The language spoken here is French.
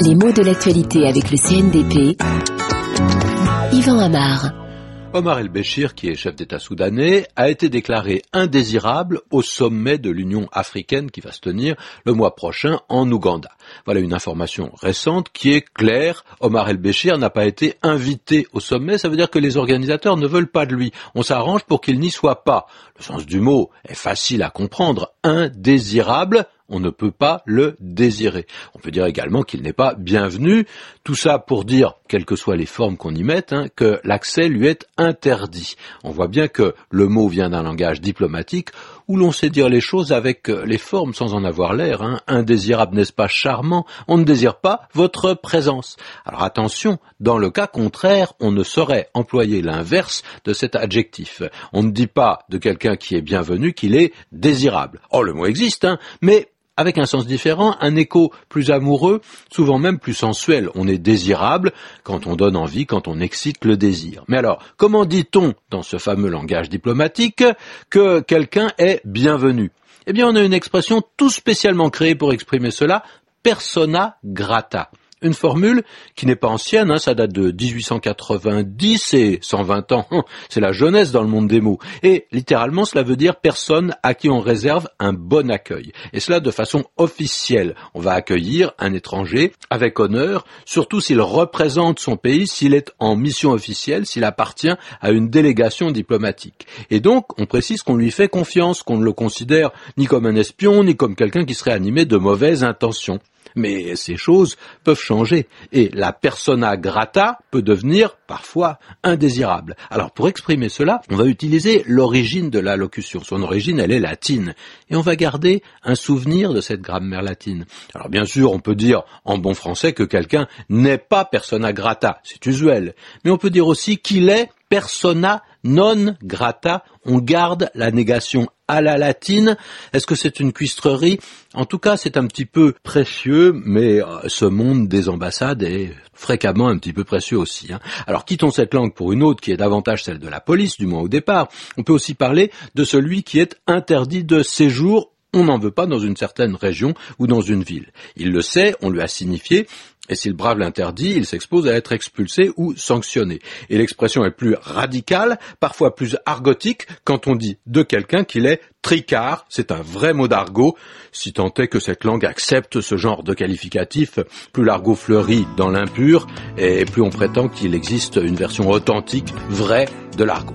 Les mots de l'actualité avec le CNDP. Yvan Amar. Omar el-Béchir, qui est chef d'État soudanais, a été déclaré indésirable au sommet de l'Union africaine qui va se tenir le mois prochain en Ouganda. Voilà une information récente qui est claire. Omar el-Béchir n'a pas été invité au sommet, ça veut dire que les organisateurs ne veulent pas de lui. On s'arrange pour qu'il n'y soit pas. Le sens du mot est facile à comprendre. Indésirable, on ne peut pas le désirer. On peut dire également qu'il n'est pas bienvenu. Tout ça pour dire, quelles que soient les formes qu'on y mette, hein, que l'accès lui est interdit. On voit bien que le mot vient d'un langage diplomatique où l'on sait dire les choses avec les formes sans en avoir l'air. Hein. Indésirable, n'est-ce pas charmant? On ne désire pas votre présence. Alors attention, dans le cas contraire, on ne saurait employer l'inverse de cet adjectif. On ne dit pas de quelqu'un qui est bienvenu qu'il est désirable. Oh, le mot existe, hein, mais avec un sens différent, un écho plus amoureux, souvent même plus sensuel. On est désirable quand on donne envie, quand on excite le désir. Mais alors, comment dit-on dans ce fameux langage diplomatique que quelqu'un est bienvenu? Eh bien, on a une expression tout spécialement créée pour exprimer cela, persona grata une formule qui n'est pas ancienne, hein, ça date de 1890 et 120 ans, c'est la jeunesse dans le monde des mots. Et littéralement, cela veut dire personne à qui on réserve un bon accueil. Et cela de façon officielle. On va accueillir un étranger avec honneur, surtout s'il représente son pays, s'il est en mission officielle, s'il appartient à une délégation diplomatique. Et donc, on précise qu'on lui fait confiance, qu'on ne le considère ni comme un espion, ni comme quelqu'un qui serait animé de mauvaises intentions. Mais ces choses peuvent changer et la persona grata peut devenir parfois indésirable. Alors pour exprimer cela, on va utiliser l'origine de la locution. Son origine, elle est latine. Et on va garder un souvenir de cette grammaire latine. Alors bien sûr, on peut dire en bon français que quelqu'un n'est pas persona grata. C'est usuel. Mais on peut dire aussi qu'il est persona non grata, on garde la négation à la latine. Est-ce que c'est une cuistrerie? En tout cas, c'est un petit peu précieux, mais euh, ce monde des ambassades est fréquemment un petit peu précieux aussi. Hein. Alors quittons cette langue pour une autre qui est davantage celle de la police, du moins au départ. On peut aussi parler de celui qui est interdit de séjour on n'en veut pas dans une certaine région ou dans une ville. Il le sait, on lui a signifié, et s'il brave l'interdit, il s'expose à être expulsé ou sanctionné. Et l'expression est plus radicale, parfois plus argotique, quand on dit de quelqu'un qu'il est tricard, c'est un vrai mot d'argot, si tant est que cette langue accepte ce genre de qualificatif, plus l'argot fleurit dans l'impur, et plus on prétend qu'il existe une version authentique, vraie, de l'argot.